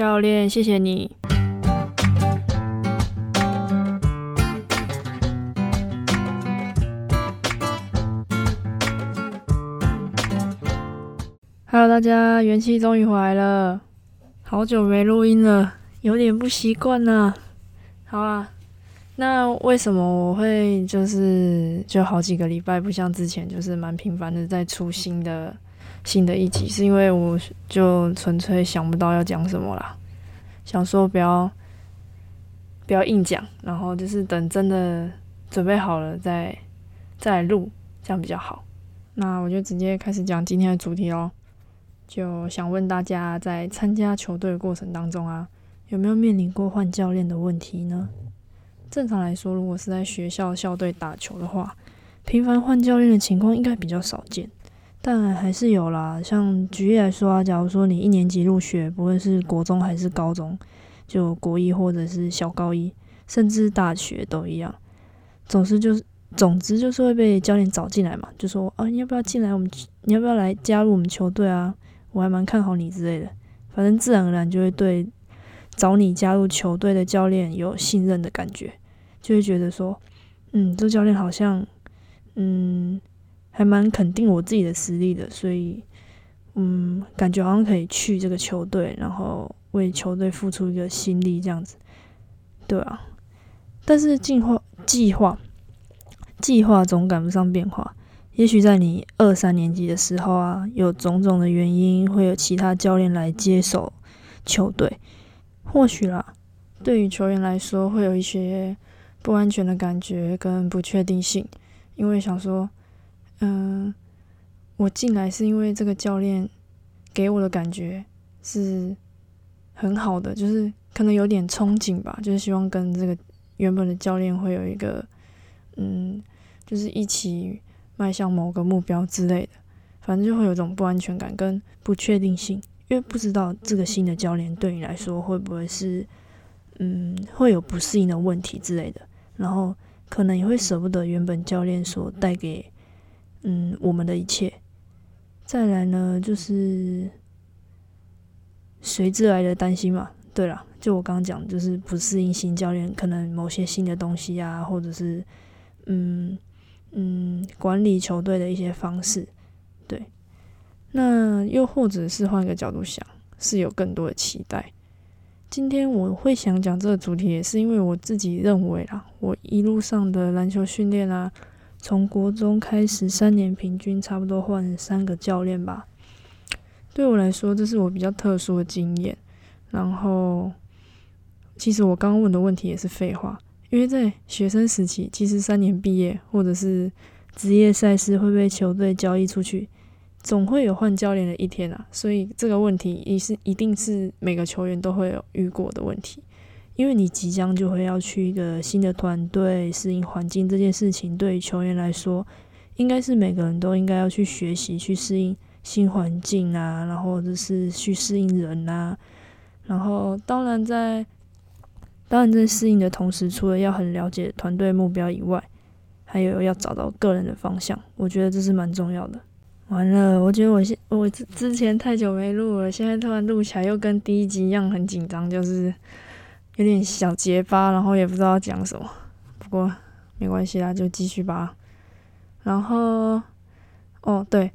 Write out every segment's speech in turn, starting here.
教练，谢谢你。Hello，大家，元气终于回来了，好久没录音了，有点不习惯呢。好啊，那为什么我会就是就好几个礼拜不像之前就是蛮频繁的在出新的新的一集？是因为我就纯粹想不到要讲什么啦，想说不要不要硬讲，然后就是等真的准备好了再再录，这样比较好。那我就直接开始讲今天的主题喽。就想问大家，在参加球队的过程当中啊，有没有面临过换教练的问题呢？正常来说，如果是在学校校队打球的话，频繁换教练的情况应该比较少见，但还是有啦。像举例来说啊，假如说你一年级入学，不论是国中还是高中，就国一或者是小高一，甚至大学都一样，总是就是总之就是会被教练找进来嘛，就说啊，你要不要进来我们？你要不要来加入我们球队啊？我还蛮看好你之类的，反正自然而然就会对找你加入球队的教练有信任的感觉，就会觉得说，嗯，这教练好像，嗯，还蛮肯定我自己的实力的，所以，嗯，感觉好像可以去这个球队，然后为球队付出一个心力这样子，对啊。但是计划计划计划总赶不上变化。也许在你二三年级的时候啊，有种种的原因，会有其他教练来接手球队。或许啦，对于球员来说，会有一些不安全的感觉跟不确定性，因为想说，嗯，我进来是因为这个教练给我的感觉是很好的，就是可能有点憧憬吧，就是希望跟这个原本的教练会有一个，嗯，就是一起。迈向某个目标之类的，反正就会有种不安全感跟不确定性，因为不知道这个新的教练对你来说会不会是，嗯，会有不适应的问题之类的，然后可能也会舍不得原本教练所带给，嗯，我们的一切。再来呢，就是随之来的担心嘛。对了，就我刚刚讲，就是不适应新教练，可能某些新的东西啊，或者是，嗯。嗯，管理球队的一些方式，对。那又或者是换个角度想，是有更多的期待。今天我会想讲这个主题，也是因为我自己认为啦，我一路上的篮球训练啊，从国中开始，三年平均差不多换三个教练吧。对我来说，这是我比较特殊的经验。然后，其实我刚刚问的问题也是废话。因为在学生时期，其实三年毕业或者是职业赛事会被球队交易出去，总会有换教练的一天啊。所以这个问题也是一定是每个球员都会有遇过的问题。因为你即将就会要去一个新的团队适应环境，这件事情对于球员来说，应该是每个人都应该要去学习去适应新环境啊，然后就是去适应人啊，然后当然在。当然，在适应的同时，除了要很了解团队目标以外，还有要找到个人的方向。我觉得这是蛮重要的。完了，我觉得我现我之之前太久没录了，现在突然录起来又跟第一集一样很紧张，就是有点小结巴，然后也不知道讲什么。不过没关系啦，就继续吧。然后，哦对，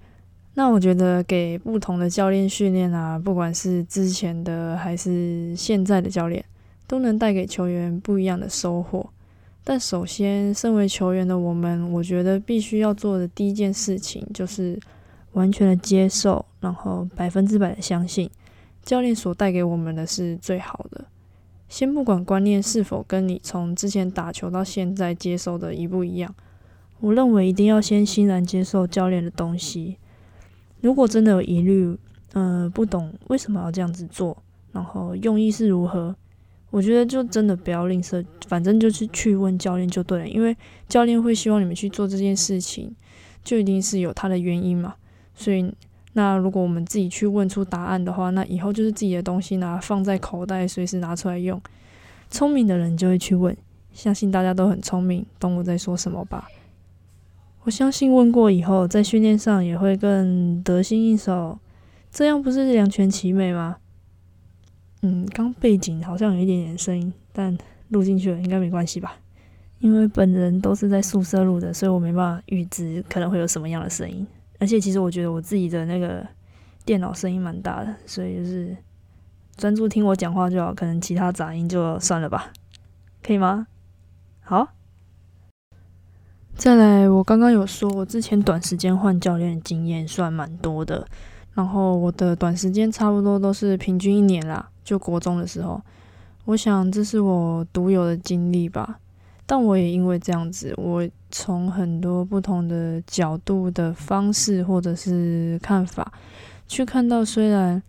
那我觉得给不同的教练训练啊，不管是之前的还是现在的教练。都能带给球员不一样的收获，但首先，身为球员的我们，我觉得必须要做的第一件事情就是完全的接受，然后百分之百的相信教练所带给我们的是最好的。先不管观念是否跟你从之前打球到现在接受的一不一样，我认为一定要先欣然接受教练的东西。如果真的有疑虑，呃，不懂为什么要这样子做，然后用意是如何？我觉得就真的不要吝啬，反正就是去问教练就对了，因为教练会希望你们去做这件事情，就一定是有他的原因嘛。所以，那如果我们自己去问出答案的话，那以后就是自己的东西拿放在口袋，随时拿出来用。聪明的人就会去问，相信大家都很聪明，懂我在说什么吧？我相信问过以后，在训练上也会更得心应手，这样不是两全其美吗？嗯，刚背景好像有一点点声音，但录进去了应该没关系吧？因为本人都是在宿舍录的，所以我没办法预知可能会有什么样的声音。而且其实我觉得我自己的那个电脑声音蛮大的，所以就是专注听我讲话就好，可能其他杂音就算了吧，可以吗？好。再来，我刚刚有说，我之前短时间换教练的经验算蛮多的，然后我的短时间差不多都是平均一年啦，就国中的时候，我想这是我独有的经历吧。但我也因为这样子，我从很多不同的角度的方式或者是看法，去看到虽然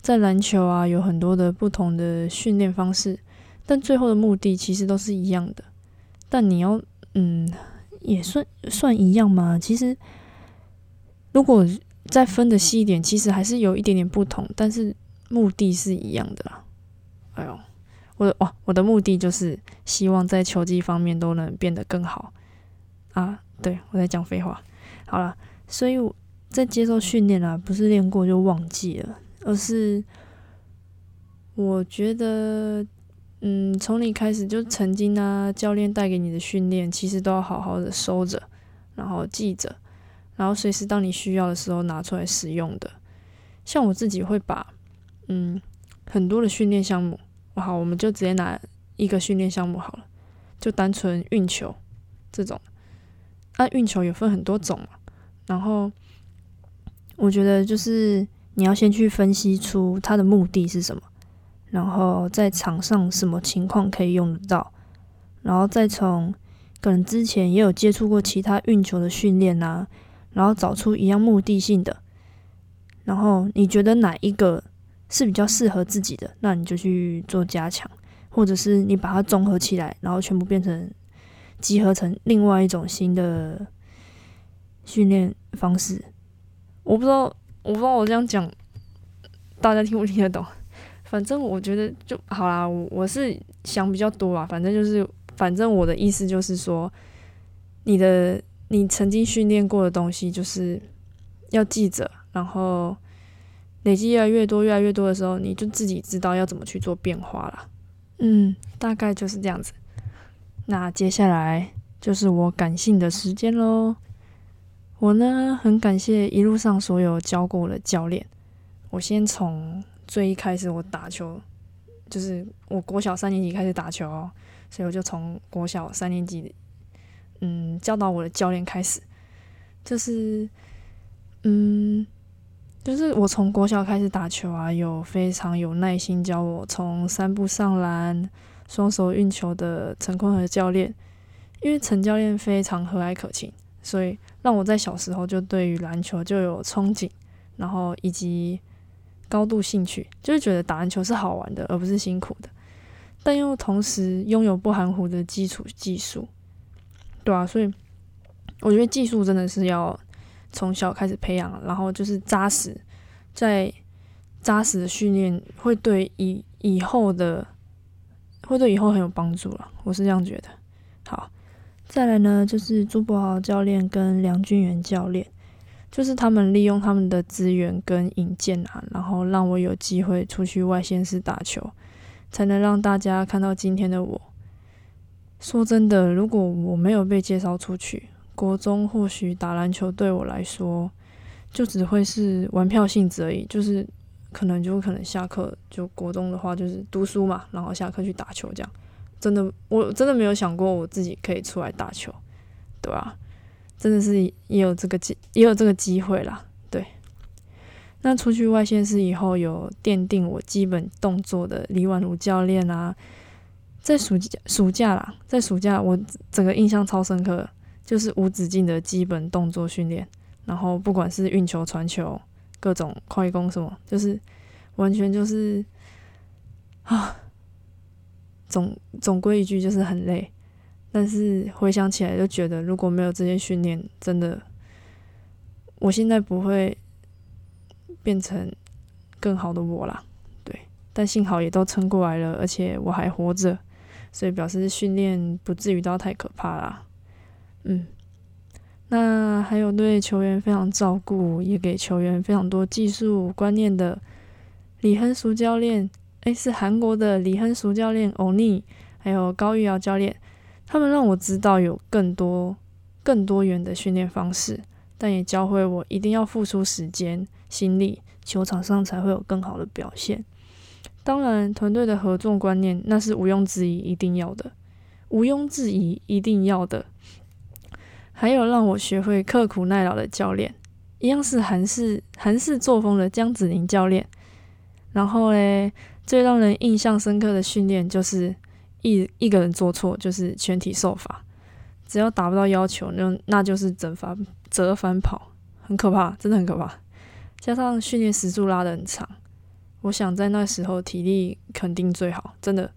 在篮球啊有很多的不同的训练方式，但最后的目的其实都是一样的。但你要，嗯。也算算一样嘛？其实，如果再分的细一点，其实还是有一点点不同，但是目的是一样的啦。我的哇，我的目的就是希望在球技方面都能变得更好啊！对我在讲废话。好了，所以我在接受训练啊，不是练过就忘记了，而是我觉得。嗯，从你开始就曾经啊，教练带给你的训练，其实都要好好的收着，然后记着，然后随时当你需要的时候拿出来使用的。像我自己会把，嗯，很多的训练项目，好，我们就直接拿一个训练项目好了，就单纯运球这种。那运球有分很多种嘛，然后我觉得就是你要先去分析出它的目的是什么。然后在场上什么情况可以用得到，然后再从可能之前也有接触过其他运球的训练啊，然后找出一样目的性的，然后你觉得哪一个是比较适合自己的，那你就去做加强，或者是你把它综合起来，然后全部变成集合成另外一种新的训练方式。我不知道，我不知道我这样讲大家听不听得懂。反正我觉得就好啦，我我是想比较多啊。反正就是，反正我的意思就是说，你的你曾经训练过的东西，就是要记着，然后累积越来越多、越来越多的时候，你就自己知道要怎么去做变化了。嗯，大概就是这样子。那接下来就是我感性的时间喽。我呢，很感谢一路上所有教过我的教练。我先从。最一开始我打球，就是我国小三年级开始打球，所以我就从国小三年级，嗯，教导我的教练开始，就是，嗯，就是我从国小开始打球啊，有非常有耐心教我从三步上篮、双手运球的陈坤和教练，因为陈教练非常和蔼可亲，所以让我在小时候就对于篮球就有憧憬，然后以及。高度兴趣就是觉得打篮球是好玩的，而不是辛苦的，但又同时拥有不含糊的基础技术，对啊，所以我觉得技术真的是要从小开始培养，然后就是扎实，在扎实的训练会对以以后的会对以后很有帮助了，我是这样觉得。好，再来呢，就是朱博豪教练跟梁俊元教练。就是他们利用他们的资源跟引荐啊，然后让我有机会出去外县市打球，才能让大家看到今天的我。说真的，如果我没有被介绍出去，国中或许打篮球对我来说就只会是玩票性质而已，就是可能就可能下课就国中的话就是读书嘛，然后下课去打球这样。真的，我真的没有想过我自己可以出来打球，对吧？真的是也有这个机，也有这个机会啦。对，那出去外县是以后，有奠定我基本动作的李婉如教练啊，在暑假暑假啦，在暑假我整个印象超深刻，就是无止境的基本动作训练，然后不管是运球、传球、各种快攻什么，就是完全就是啊，总总归一句就是很累。但是回想起来，就觉得如果没有这些训练，真的，我现在不会变成更好的我啦。对，但幸好也都撑过来了，而且我还活着，所以表示训练不至于到太可怕啦。嗯，那还有对球员非常照顾，也给球员非常多技术观念的李亨淑教练，诶，是韩国的李亨淑教练欧尼，还有高玉瑶教练，他们让我知道有更多更多元的训练方式，但也教会我一定要付出时间、心力，球场上才会有更好的表现。当然，团队的合作观念那是毋庸置疑一定要的，毋庸置疑一定要的。还有让我学会刻苦耐劳的教练，一样是韩式韩式作风的江子宁教练。然后嘞，最让人印象深刻的训练就是一一个人做错就是全体受罚，只要达不到要求，那那就是整罚折返跑，很可怕，真的很可怕。加上训练时速拉的很长，我想在那时候体力肯定最好，真的。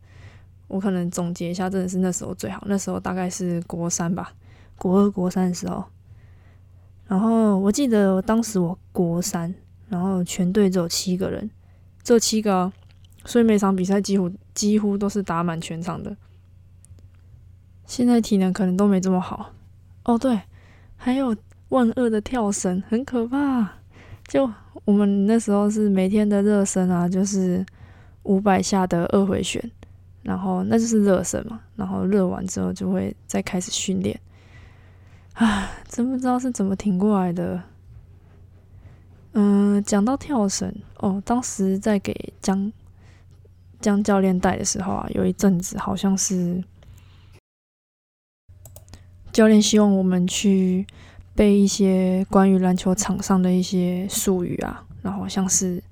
我可能总结一下，真的是那时候最好，那时候大概是国三吧。国二、国三的时候，然后我记得当时我国三，然后全队只有七个人，这七个，所以每场比赛几乎几乎都是打满全场的。现在体能可能都没这么好哦。对，还有万恶的跳绳，很可怕。就我们那时候是每天的热身啊，就是五百下的二回旋，然后那就是热身嘛，然后热完之后就会再开始训练。啊，真不知道是怎么挺过来的。嗯，讲到跳绳哦，当时在给江江教练带的时候啊，有一阵子好像是教练希望我们去背一些关于篮球场上的一些术语啊，然后像是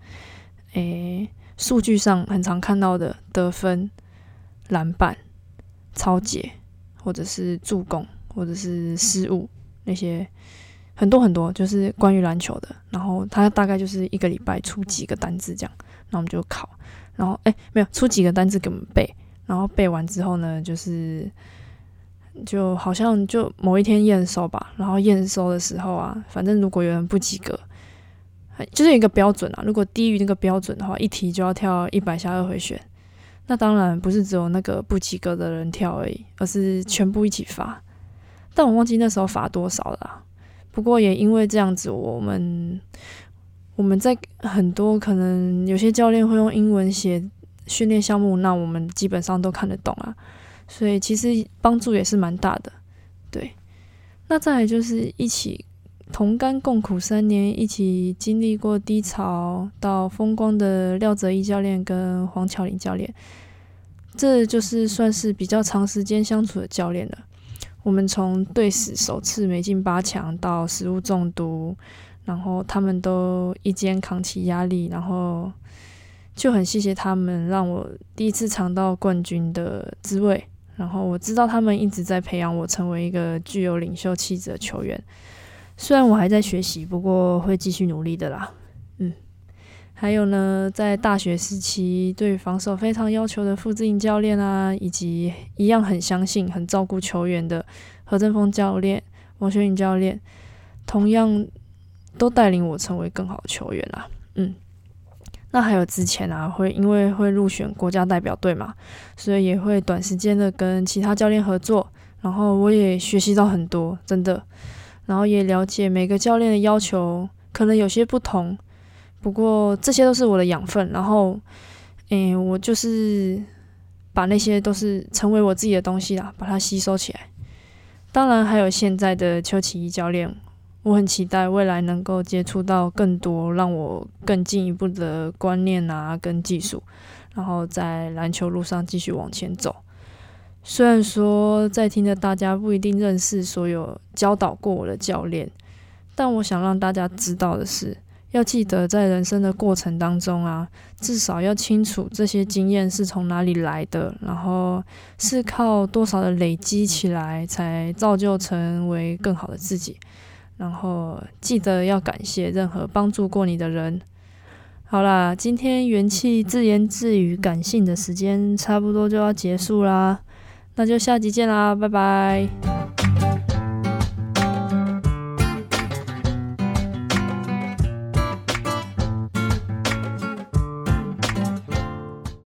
诶数据上很常看到的得分、篮板、超解或者是助攻。或者是失误那些很多很多，就是关于篮球的。然后他大概就是一个礼拜出几个单字这样，那我们就考。然后哎，没有出几个单字给我们背。然后背完之后呢，就是就好像就某一天验收吧。然后验收的时候啊，反正如果有人不及格，就是一个标准啊。如果低于那个标准的话，一题就要跳一百下二回旋。那当然不是只有那个不及格的人跳而已，而是全部一起发。但我忘记那时候罚多少了。不过也因为这样子，我们我们在很多可能有些教练会用英文写训练项目，那我们基本上都看得懂啊。所以其实帮助也是蛮大的。对，那再来就是一起同甘共苦三年，一起经历过低潮到风光的廖泽一教练跟黄巧玲教练，这就是算是比较长时间相处的教练了。我们从队史首次没进八强到食物中毒，然后他们都一肩扛起压力，然后就很谢谢他们，让我第一次尝到冠军的滋味。然后我知道他们一直在培养我成为一个具有领袖气质的球员。虽然我还在学习，不过会继续努力的啦。还有呢，在大学时期对防守非常要求的傅志颖教练啊，以及一样很相信、很照顾球员的。何振峰教练、王学颖教练，同样都带领我成为更好的球员啦。嗯，那还有之前啊，会因为会入选国家代表队嘛，所以也会短时间的跟其他教练合作，然后我也学习到很多，真的，然后也了解每个教练的要求可能有些不同，不过这些都是我的养分。然后，嗯，我就是把那些都是成为我自己的东西啦，把它吸收起来。当然，还有现在的邱启一教练，我很期待未来能够接触到更多让我更进一步的观念啊，跟技术，然后在篮球路上继续往前走。虽然说在听的大家不一定认识所有教导过我的教练，但我想让大家知道的是。要记得，在人生的过程当中啊，至少要清楚这些经验是从哪里来的，然后是靠多少的累积起来，才造就成为更好的自己。然后记得要感谢任何帮助过你的人。好啦，今天元气自言自语感性的时间差不多就要结束啦，那就下集见啦，拜拜。